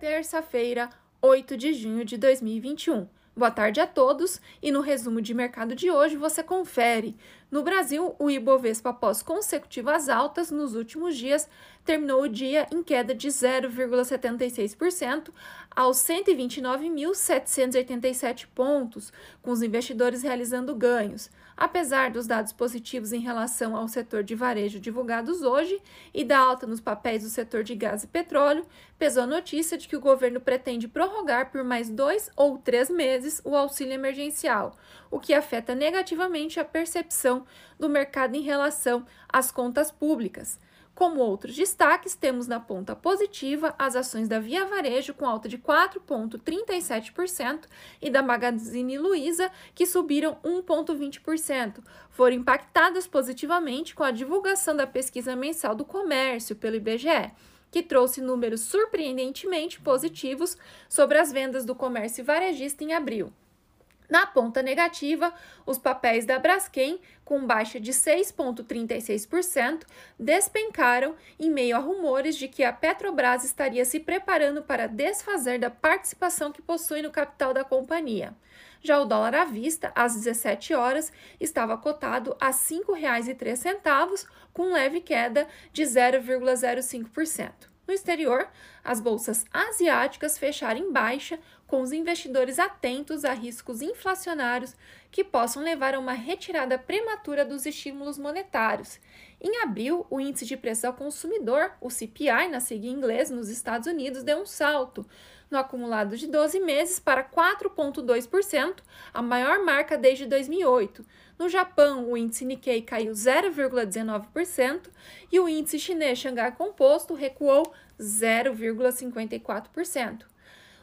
terça-feira, 8 de junho de 2021. Boa tarde a todos e no resumo de mercado de hoje você confere. No Brasil, o Ibovespa, após consecutivas altas nos últimos dias, terminou o dia em queda de 0,76% aos 129.787 pontos, com os investidores realizando ganhos. Apesar dos dados positivos em relação ao setor de varejo divulgados hoje e da alta nos papéis do setor de gás e petróleo, pesou a notícia de que o governo pretende prorrogar por mais dois ou três meses o auxílio emergencial, o que afeta negativamente a percepção do mercado em relação às contas públicas. Como outros destaques, temos na ponta positiva as ações da Via Varejo com alta de 4,37% e da Magazine Luiza, que subiram 1,20%. Foram impactadas positivamente com a divulgação da pesquisa mensal do comércio pelo IBGE que trouxe números surpreendentemente positivos sobre as vendas do comércio varejista em abril. Na ponta negativa, os papéis da Braskem, com baixa de 6,36%, despencaram em meio a rumores de que a Petrobras estaria se preparando para desfazer da participação que possui no capital da companhia. Já o dólar à vista, às 17 horas, estava cotado a R$ 5,03, com leve queda de 0,05%. No exterior, as bolsas asiáticas fecharam em baixa, com os investidores atentos a riscos inflacionários que possam levar a uma retirada prematura dos estímulos monetários. Em abril, o índice de preço ao consumidor, o CPI, na sigla em inglês, nos Estados Unidos, deu um salto no acumulado de 12 meses para 4,2%, a maior marca desde 2008. No Japão, o índice Nikkei caiu 0,19% e o índice chinês Xangai Composto recuou 0,54%.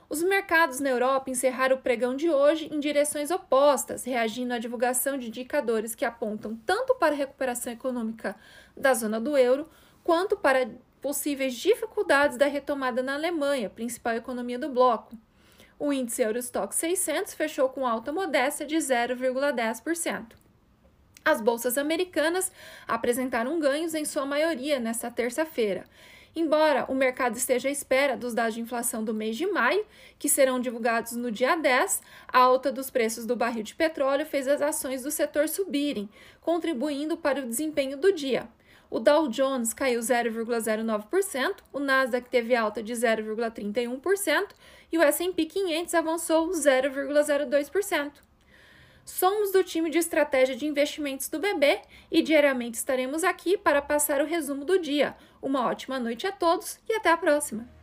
Os mercados na Europa encerraram o pregão de hoje em direções opostas, reagindo à divulgação de indicadores que apontam tanto para a recuperação econômica da zona do euro, quanto para possíveis dificuldades da retomada na Alemanha, principal economia do bloco. O índice Eurostock 600 fechou com alta modesta de 0,10%. As bolsas americanas apresentaram ganhos em sua maioria nesta terça-feira. Embora o mercado esteja à espera dos dados de inflação do mês de maio, que serão divulgados no dia 10, a alta dos preços do barril de petróleo fez as ações do setor subirem, contribuindo para o desempenho do dia. O Dow Jones caiu 0,09%, o Nasdaq teve alta de 0,31% e o S&P 500 avançou 0,02%. Somos do time de estratégia de investimentos do BB e diariamente estaremos aqui para passar o resumo do dia. Uma ótima noite a todos e até a próxima!